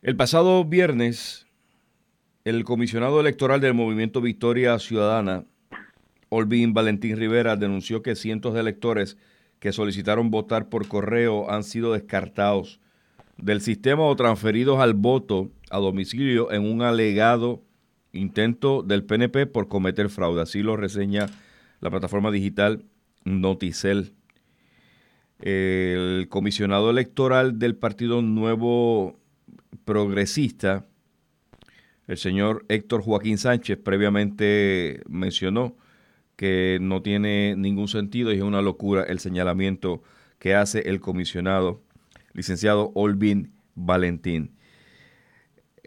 El pasado viernes, el comisionado electoral del movimiento Victoria Ciudadana, Olvin Valentín Rivera, denunció que cientos de electores que solicitaron votar por correo han sido descartados del sistema o transferidos al voto a domicilio en un alegado intento del PNP por cometer fraude. Así lo reseña la plataforma digital Noticel. El comisionado electoral del Partido Nuevo Progresista, el señor Héctor Joaquín Sánchez, previamente mencionó que no tiene ningún sentido y es una locura el señalamiento que hace el comisionado licenciado Olvin Valentín.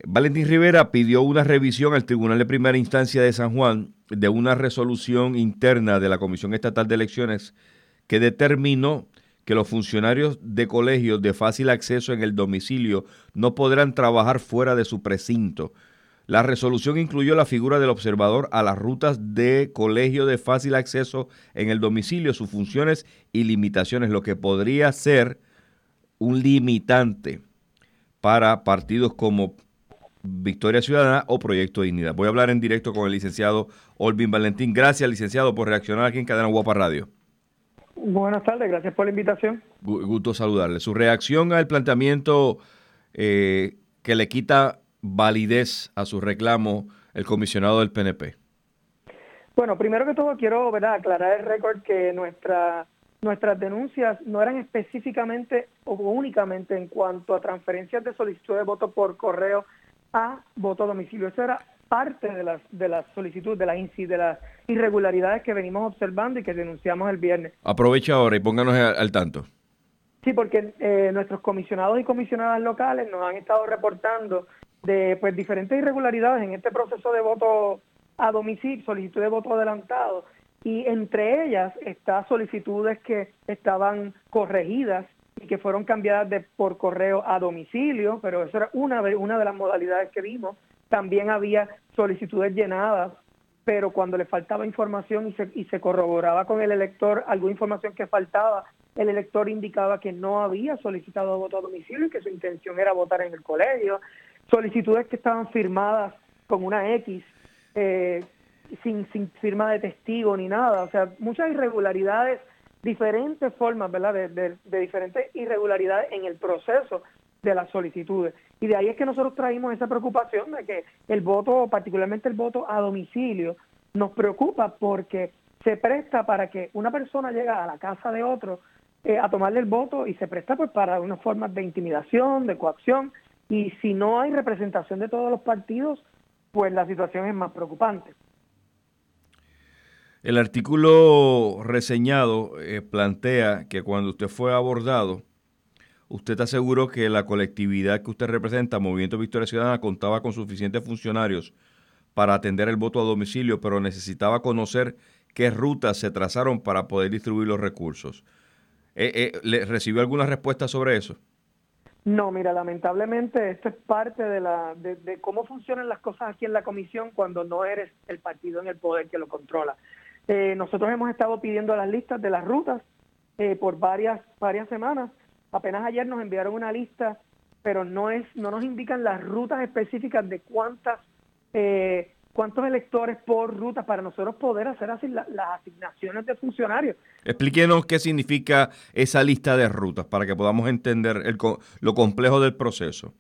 Valentín Rivera pidió una revisión al Tribunal de Primera Instancia de San Juan de una resolución interna de la Comisión Estatal de Elecciones que determinó que los funcionarios de colegios de fácil acceso en el domicilio no podrán trabajar fuera de su precinto. La resolución incluyó la figura del observador a las rutas de colegio de fácil acceso en el domicilio, sus funciones y limitaciones, lo que podría ser un limitante para partidos como Victoria Ciudadana o Proyecto Dignidad. Voy a hablar en directo con el licenciado Olvin Valentín. Gracias, licenciado, por reaccionar aquí en Cadena Guapa Radio. Buenas tardes, gracias por la invitación. Gusto saludarle. Su reacción al planteamiento eh, que le quita validez a su reclamo el comisionado del PNP. Bueno, primero que todo quiero ¿verdad? aclarar el récord que nuestra nuestras denuncias no eran específicamente o únicamente en cuanto a transferencias de solicitud de voto por correo a voto a domicilio. Eso era parte de las de las solicitudes, de las de las irregularidades que venimos observando y que denunciamos el viernes. Aprovecha ahora y pónganos al, tanto. Sí, porque eh, nuestros comisionados y comisionadas locales nos han estado reportando de pues diferentes irregularidades en este proceso de voto a domicilio, solicitud de voto adelantado y entre ellas está solicitudes que estaban corregidas y que fueron cambiadas de, por correo a domicilio, pero eso era una de, una de las modalidades que vimos. También había solicitudes llenadas, pero cuando le faltaba información y se, corroboraba con el elector alguna información que faltaba, el elector indicaba que no había solicitado voto a domicilio y que su intención era votar en el colegio. Solicitudes que estaban firmadas con una X, eh, sin, firma de testigo ni nada. O sea, muchas irregularidades, diferentes formas, ¿verdad? De, diferentes irregularidades en el proceso de las solicitudes. Y de ahí es que nosotros traímos esa preocupación de que el voto, particularmente el voto a domicilio, nos preocupa porque se presta para que una persona llegue a la casa de otro eh, a tomarle el voto y se presta pues para unas formas de intimidación, de coacción, y si no hay representación de todos los partidos, pues la situación es más preocupante. El artículo reseñado eh, plantea que cuando usted fue abordado, usted aseguró que la colectividad que usted representa, Movimiento Victoria Ciudadana, contaba con suficientes funcionarios para atender el voto a domicilio, pero necesitaba conocer qué rutas se trazaron para poder distribuir los recursos. Eh, eh, ¿Le recibió alguna respuesta sobre eso? No, mira, lamentablemente esto es parte de, la, cómo funcionan las cosas aquí en la comisión cuando no eres el partido en el poder que lo controla. Eh, nosotros hemos estado pidiendo las listas de las rutas eh, por varias varias semanas. Apenas ayer nos enviaron una lista, pero no es no nos indican las rutas específicas de cuántas eh, cuántos electores por ruta para nosotros poder hacer así las asignaciones de funcionarios. Explíquenos qué significa esa lista de rutas para que podamos entender el, lo complejo del proceso.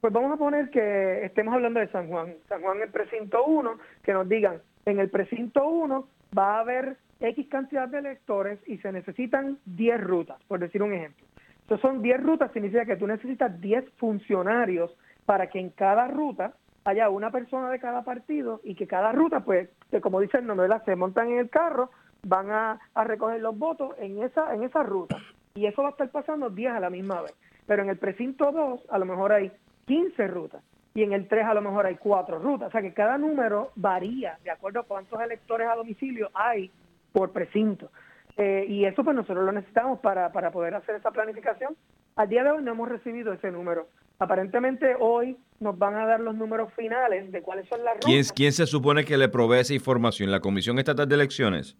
Pues vamos a poner que estemos hablando de San Juan, San Juan el precinto 1, que nos digan, en el precinto 1 va a haber X cantidad de electores y se necesitan 10 rutas, por decir un ejemplo. Entonces son 10 rutas, significa que tú necesitas 10 funcionarios para que en cada ruta haya una persona de cada partido y que cada ruta, pues, que como dice el nombre, se montan en el carro, van a, recoger los votos en esa, en esa ruta. Y eso va a estar pasando 10 a la misma vez. Pero en el precinto 2 a lo mejor hay 15 rutas y en el 3 a lo mejor hay cuatro rutas. O sea que cada número varía de acuerdo a cuántos electores a domicilio hay por precinto. Eh, y eso pues nosotros lo necesitamos para, para poder hacer esa planificación. Al día de hoy no hemos recibido ese número. Aparentemente hoy nos van a dar los números finales de cuáles son las rutas. ¿Quién, quién se supone que le provee esa información? ¿La Comisión Estatal de Elecciones?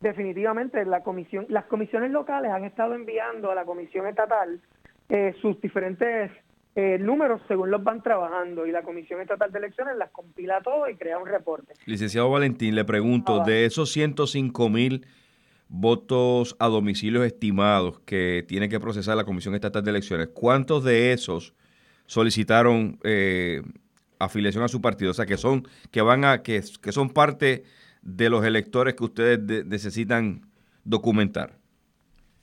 Definitivamente, la comisión, las comisiones locales han estado enviando a la Comisión Estatal eh, sus diferentes eh, números según los van trabajando y la Comisión Estatal de Elecciones las compila todo y crea un reporte. Licenciado Valentín, le pregunto, de esos 105 mil votos a domicilios estimados que tiene que procesar la Comisión Estatal de Elecciones, ¿cuántos de esos solicitaron eh, afiliación a su partido? O sea, que son, que van a, que, que son parte de los electores que ustedes necesitan documentar.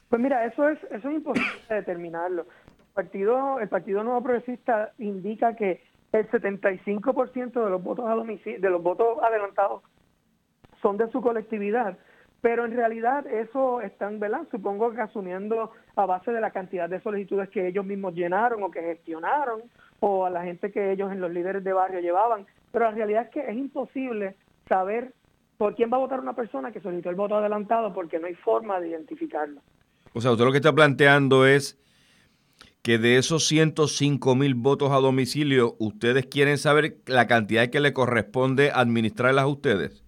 Pues mira, eso es, eso es imposible determinarlo. El partido, el Partido Nuevo Progresista indica que el 75% de los votos a de los votos adelantados son de su colectividad pero en realidad eso están, ¿verdad? Supongo que asumiendo a base de la cantidad de solicitudes que ellos mismos llenaron o que gestionaron o a la gente que ellos en los líderes de barrio llevaban, pero la realidad es que es imposible saber por quién va a votar una persona que solicitó el voto adelantado porque no hay forma de identificarlo. O sea, usted lo que está planteando es que de esos 105 mil votos a domicilio, ustedes quieren saber la cantidad que le corresponde administrarlas a ustedes.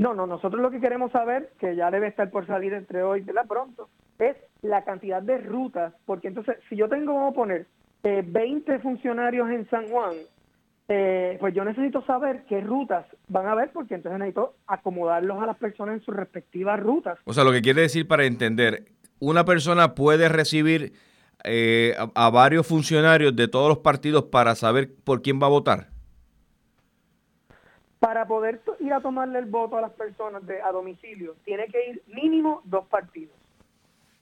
No, no, nosotros lo que queremos saber, que ya debe estar por salir entre hoy y la pronto, es la cantidad de rutas, porque entonces si yo tengo, vamos a poner, eh, 20 funcionarios en San Juan, eh, pues yo necesito saber qué rutas van a haber, porque entonces necesito acomodarlos a las personas en sus respectivas rutas. O sea, lo que quiere decir para entender, una persona puede recibir eh, a varios funcionarios de todos los partidos para saber por quién va a votar. Para poder ir a tomarle el voto a las personas de, a domicilio, tiene que ir mínimo dos partidos,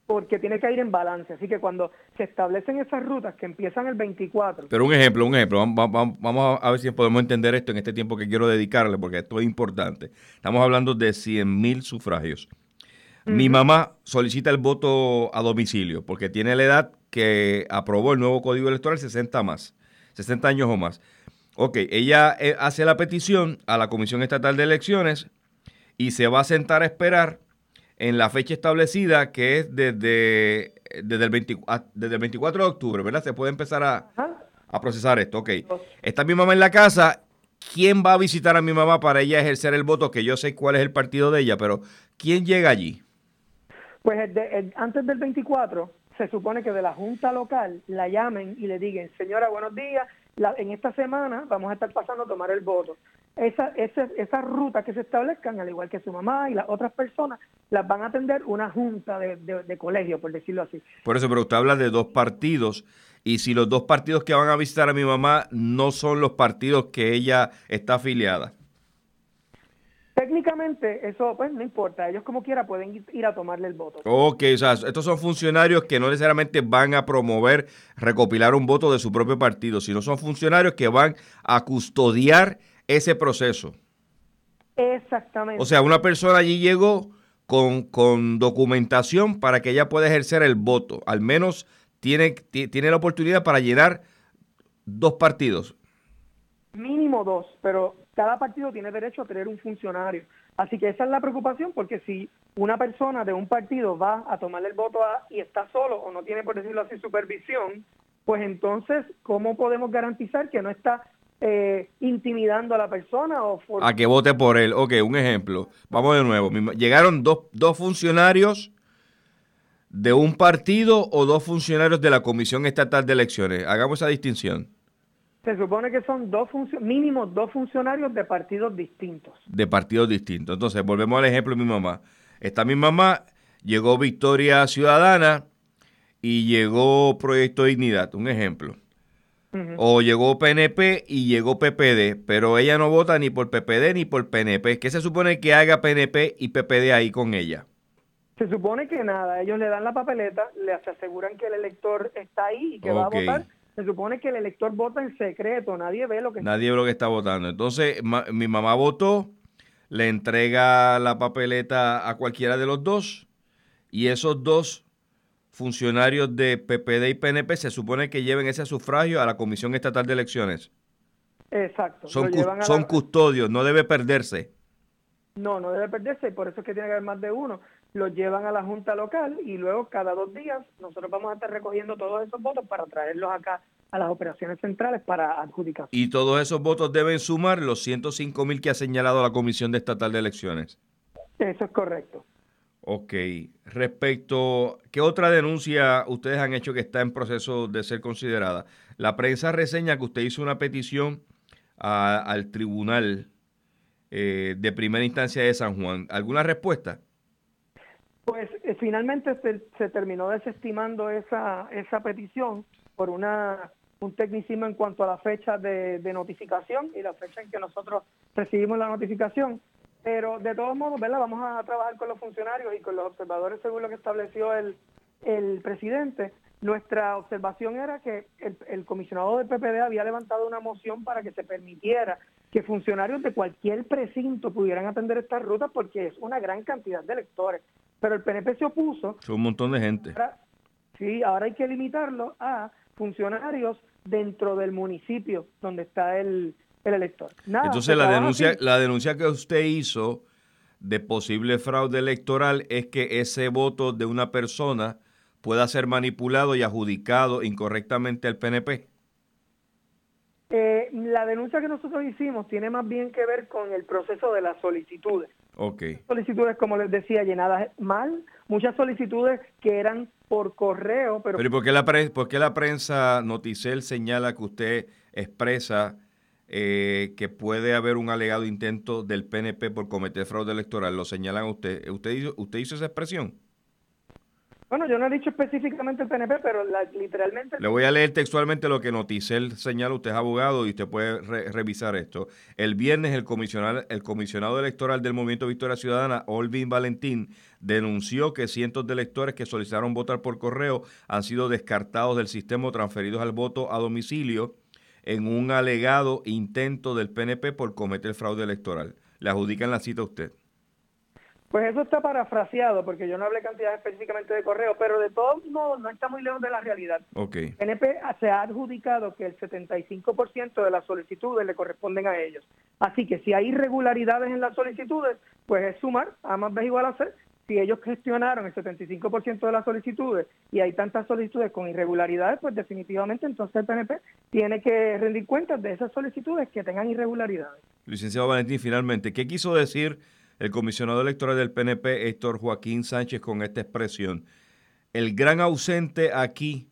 porque tiene que ir en balance. Así que cuando se establecen esas rutas que empiezan el 24. Pero un ejemplo, un ejemplo, vamos, a ver si podemos entender esto en este tiempo que quiero dedicarle, porque esto es importante. Estamos hablando de 100 mil sufragios. Mi mamá solicita el voto a domicilio porque tiene la edad que aprobó el nuevo código electoral 60 más, 60 años o más. Ok, ella eh, hace la petición a la Comisión Estatal de Elecciones y se va a sentar a esperar en la fecha establecida que es desde, desde, el, 24 ah, de octubre, ¿verdad? Se puede empezar a, a procesar esto. Ok, está mi mamá en la casa. ¿Quién va a visitar a mi mamá para ella ejercer el voto? Que yo sé cuál es el partido de ella, pero ¿quién llega allí? Pues antes del 24 se supone que de la Junta Local la llamen y le digan, señora, buenos días, en esta semana vamos a estar pasando a tomar el voto. Esa, esa, esas rutas que se establezcan, al igual que su mamá y las otras personas, las van a atender una junta de, de, colegio, por decirlo así. Por eso, pero usted habla de dos partidos. Y si los dos partidos que van a visitar a mi mamá no son los partidos que ella está afiliada. Técnicamente eso pues no importa, ellos como quiera pueden ir a tomarle el voto. Ok, o sea, estos son funcionarios que no necesariamente van a promover, recopilar un voto de su propio partido, sino son funcionarios que van a custodiar ese proceso. Exactamente. O sea, una persona allí llegó con, con documentación para que ella pueda ejercer el voto, al menos tiene, tiene la oportunidad para llenar dos partidos. Mínimo dos, pero cada partido tiene derecho a tener un funcionario. Así que esa es la preocupación, porque si una persona de un partido va a tomarle el voto a, y está solo o no tiene, por decirlo así, supervisión, pues entonces, ¿cómo podemos garantizar que no está eh, intimidando a la persona o a que vote por él. Ok, un ejemplo. Vamos de nuevo. Llegaron dos, dos funcionarios de un partido o dos funcionarios de la Comisión Estatal de Elecciones. Hagamos esa distinción. Se supone que son dos mínimo dos funcionarios de partidos distintos. De partidos distintos. Entonces, volvemos al ejemplo de mi mamá. Está mi mamá, llegó Victoria Ciudadana y llegó Proyecto Dignidad, un ejemplo. O llegó PNP y llegó PPD, pero ella no vota ni por PPD ni por PNP. ¿Qué se supone que haga PNP y PPD ahí con ella? Se supone que nada, ellos le dan la papeleta, le aseguran que el elector está ahí y que va a votar se supone que el elector vota en secreto, nadie ve lo que Nadie ve lo que está votando. Entonces, mi mamá votó, le entrega la papeleta a cualquiera de los dos y esos dos funcionarios de PPD y PNP se supone que lleven ese sufragio a la Comisión Estatal de Elecciones. Exacto. Son, son custodios, no debe perderse. No, no debe perderse por eso es que tiene que haber más de uno los llevan a la Junta Local y luego cada dos días nosotros vamos a estar recogiendo todos esos votos para traerlos acá a las operaciones centrales para adjudicar. Y todos esos votos deben sumar los 105 mil que ha señalado la Comisión de Estatal de Elecciones. Eso es correcto. Ok. Respecto, ¿qué otra denuncia ustedes han hecho que está en proceso de ser considerada? La prensa reseña que usted hizo una petición al tribunal eh, de primera instancia de San Juan. ¿Alguna respuesta? Pues eh, finalmente se, terminó desestimando esa, esa petición por una un tecnicismo en cuanto a la fecha de, de notificación y la fecha en que nosotros recibimos la notificación. Pero de todos modos, ¿verdad? Vamos a trabajar con los funcionarios y con los observadores según lo que estableció el, el presidente. Nuestra observación era que el, el, comisionado del PPD había levantado una moción para que se permitiera que funcionarios de cualquier precinto pudieran atender estas rutas porque es una gran cantidad de electores. Pero el PNP se opuso. Son un montón de gente. sí, ahora hay que limitarlo a funcionarios dentro del municipio donde está el, el elector. Entonces la denuncia, la denuncia que usted hizo de posible fraude electoral es que ese voto de una persona pueda ser manipulado y adjudicado incorrectamente al PNP. Eh, la denuncia que nosotros hicimos tiene más bien que ver con el proceso de las solicitudes. Okay. Solicitudes, como les decía, llenadas mal, muchas solicitudes que eran por correo, pero... Pero ¿por qué la, por qué la prensa Noticel señala que usted expresa eh, que puede haber un alegado intento del PNP por cometer fraude electoral? ¿Lo señalan usted? ¿Usted hizo, usted hizo esa expresión? Bueno, yo no he dicho específicamente el PNP, pero literalmente... Le voy a leer textualmente lo que Noticel señala, usted es abogado y usted puede revisar esto. El viernes el comisionado, el comisionado electoral del Movimiento Victoria Ciudadana, Olvin Valentín, denunció que cientos de electores que solicitaron votar por correo han sido descartados del sistema o transferidos al voto a domicilio en un alegado intento del PNP por cometer fraude electoral. Le adjudican la cita a usted. Pues eso está parafraseado, porque yo no hablé cantidad específicamente de correo, pero de todos modos no está muy lejos de la realidad. Okay. NP se ha adjudicado que el 75% de las solicitudes le corresponden a ellos. Así que si hay irregularidades en las solicitudes, pues es sumar, a más B igual a C. Si ellos gestionaron el 75% de las solicitudes y hay tantas solicitudes con irregularidades, pues definitivamente entonces el PNP tiene que rendir cuentas de esas solicitudes que tengan irregularidades. Licenciado Valentín, finalmente, ¿qué quiso decir el comisionado electoral del PNP, Héctor Joaquín Sánchez, con esta expresión. El gran ausente aquí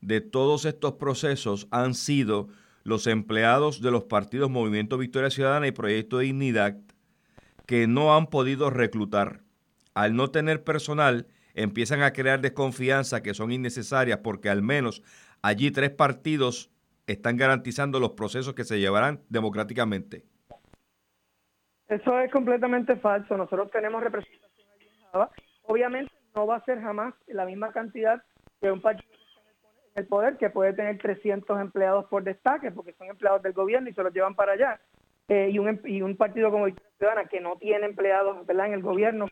de todos estos procesos han sido los empleados de los partidos Movimiento Victoria Ciudadana y Proyecto de Dignidad que no han podido reclutar. Al no tener personal, empiezan a crear desconfianza que son innecesarias porque al menos allí tres partidos están garantizando los procesos que se llevarán democráticamente. Eso es completamente falso. Nosotros tenemos representación allí en Java. Obviamente no va a ser jamás la misma cantidad que un partido en el poder que puede tener 300 empleados por destaque porque son empleados del gobierno y se los llevan para allá. Eh, y, un, em, y un partido como Victoria Ciudadana que no tiene empleados en el gobierno,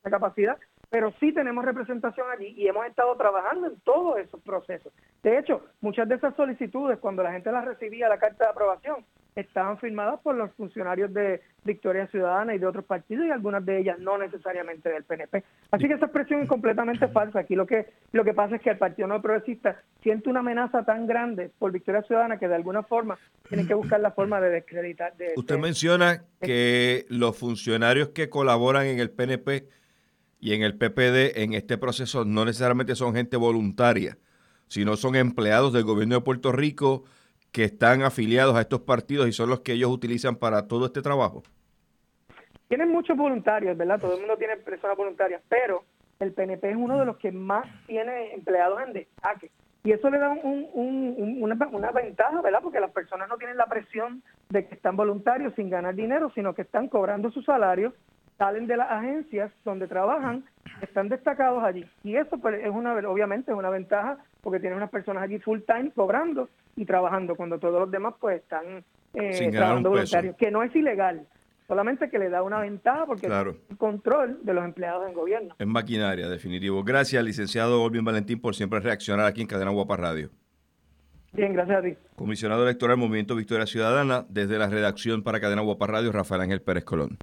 esa capacidad, pero sí tenemos representación allí y hemos estado trabajando en todos esos procesos. De hecho, muchas de esas solicitudes, cuando la gente las recibía, la carta de aprobación, estaban firmadas por los funcionarios de Victoria Ciudadana y de otros partidos y algunas de ellas no necesariamente del PNP. Así que esa expresión es completamente falsa. Aquí lo que lo que pasa es que el Partido No Progresista siente una amenaza tan grande por Victoria Ciudadana que de alguna forma tiene que buscar la forma de descreditar. De, Usted menciona que los funcionarios que colaboran en el PNP y en el PPD en este proceso no necesariamente son gente voluntaria, sino son empleados del gobierno de Puerto Rico que están afiliados a estos partidos y son los que ellos utilizan para todo este trabajo? Tienen muchos voluntarios, ¿verdad? Todo el mundo tiene personas voluntarias, pero el PNP es uno de los que más tiene empleados en destaque. Y eso le da una, ventaja, ¿verdad? Porque las personas no tienen la presión de que están voluntarios sin ganar dinero, sino que están cobrando su salario, salen de las agencias donde trabajan, están destacados allí. Y eso pues, es una, obviamente es una ventaja porque tienen unas personas allí full time cobrando y trabajando cuando todos los demás pues están eh, trabajando voluntarios, que no es ilegal, solamente que le da una ventaja porque claro. el control de los empleados en gobierno. Es maquinaria, definitivo. Gracias, licenciado Olvin Valentín, por siempre reaccionar aquí en Cadena Guapa Radio. Bien, gracias a ti. Comisionado electoral Movimiento Victoria Ciudadana, desde la redacción para Cadena Guapa Radio, Rafael Ángel Pérez Colón.